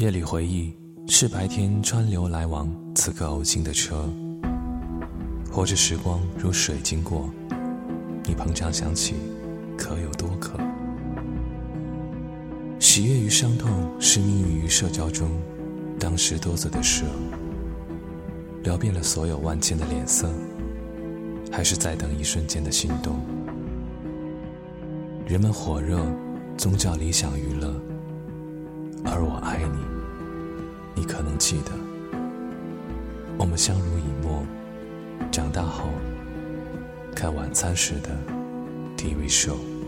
夜里回忆是白天川流来往，此刻偶经的车，或者时光如水经过，你膨胀想起，可有多渴？喜悦与伤痛是命运与社交中，当时多嘴的蛇，聊遍了所有万千的脸色，还是在等一瞬间的心动？人们火热，宗教理想娱乐，而我爱你，你可能记得，我们相濡以沫，长大后看晚餐时的 TV show。